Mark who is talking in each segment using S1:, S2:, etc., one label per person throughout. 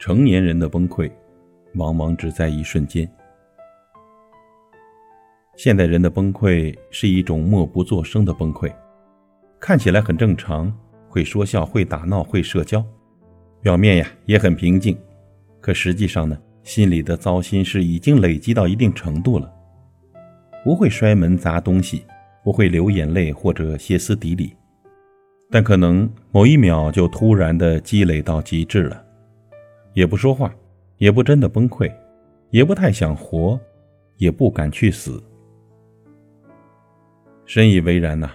S1: 成年人的崩溃，往往只在一瞬间。现代人的崩溃是一种默不作声的崩溃，看起来很正常，会说笑，会打闹，会社交，表面呀也很平静，可实际上呢，心里的糟心事已经累积到一定程度了。不会摔门砸东西，不会流眼泪或者歇斯底里，但可能某一秒就突然的积累到极致了。也不说话，也不真的崩溃，也不太想活，也不敢去死。深以为然呐！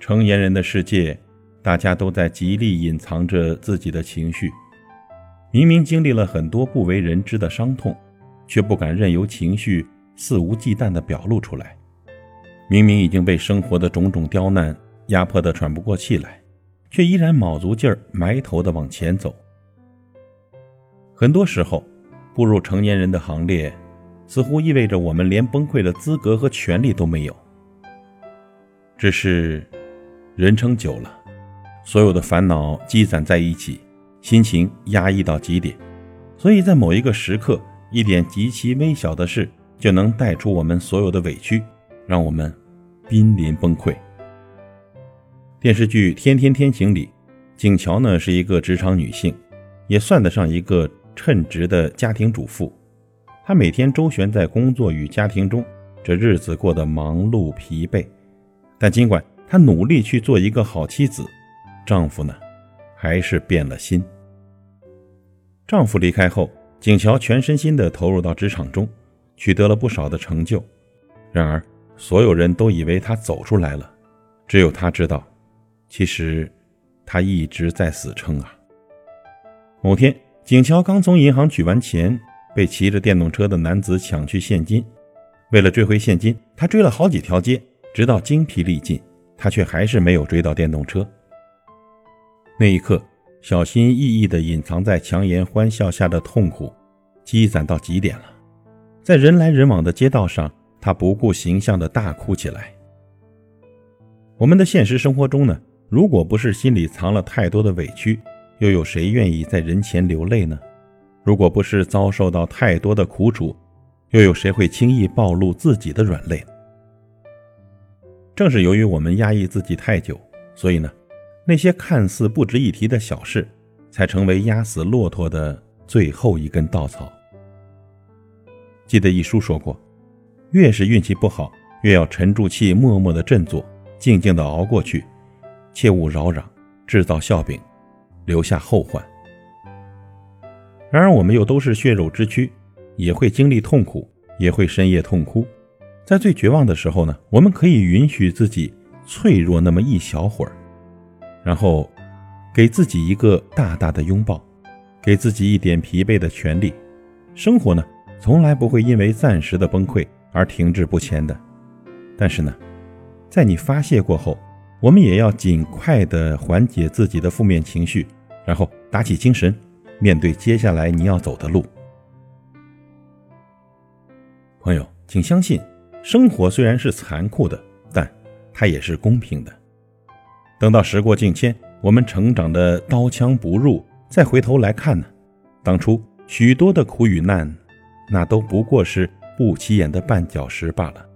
S1: 成年人的世界，大家都在极力隐藏着自己的情绪。明明经历了很多不为人知的伤痛，却不敢任由情绪肆无忌惮地表露出来。明明已经被生活的种种刁难压迫得喘不过气来，却依然卯足劲儿埋头地往前走。很多时候，步入成年人的行列，似乎意味着我们连崩溃的资格和权利都没有。只是，人撑久了，所有的烦恼积攒在一起，心情压抑到极点，所以在某一个时刻，一点极其微小的事就能带出我们所有的委屈，让我们濒临崩溃。电视剧《天天天晴》里，景乔呢是一个职场女性，也算得上一个。称职的家庭主妇，她每天周旋在工作与家庭中，这日子过得忙碌疲惫。但尽管她努力去做一个好妻子，丈夫呢，还是变了心。丈夫离开后，景乔全身心地投入到职场中，取得了不少的成就。然而，所有人都以为她走出来了，只有她知道，其实她一直在死撑啊。某天。景乔刚从银行取完钱，被骑着电动车的男子抢去现金。为了追回现金，他追了好几条街，直到精疲力尽，他却还是没有追到电动车。那一刻，小心翼翼地隐藏在强颜欢笑下的痛苦，积攒到极点了。在人来人往的街道上，他不顾形象地大哭起来。我们的现实生活中呢？如果不是心里藏了太多的委屈，又有谁愿意在人前流泪呢？如果不是遭受到太多的苦楚，又有谁会轻易暴露自己的软肋？正是由于我们压抑自己太久，所以呢，那些看似不值一提的小事，才成为压死骆驼的最后一根稻草。记得一书说过，越是运气不好，越要沉住气，默默的振作，静静的熬过去，切勿扰攘，制造笑柄。留下后患。然而，我们又都是血肉之躯，也会经历痛苦，也会深夜痛哭。在最绝望的时候呢，我们可以允许自己脆弱那么一小会儿，然后给自己一个大大的拥抱，给自己一点疲惫的权利。生活呢，从来不会因为暂时的崩溃而停滞不前的。但是呢，在你发泄过后，我们也要尽快的缓解自己的负面情绪，然后打起精神，面对接下来你要走的路。朋友，请相信，生活虽然是残酷的，但它也是公平的。等到时过境迁，我们成长的刀枪不入，再回头来看呢，当初许多的苦与难，那都不过是不起眼的绊脚石罢了。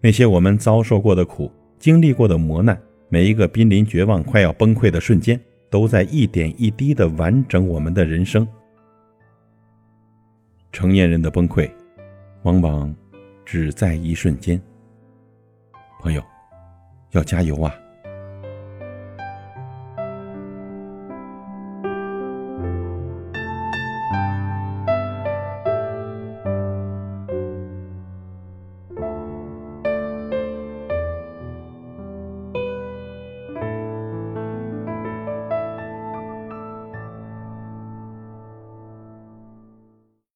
S1: 那些我们遭受过的苦。经历过的磨难，每一个濒临绝望、快要崩溃的瞬间，都在一点一滴的完整我们的人生。成年人的崩溃，往往只在一瞬间。朋友，要加油啊！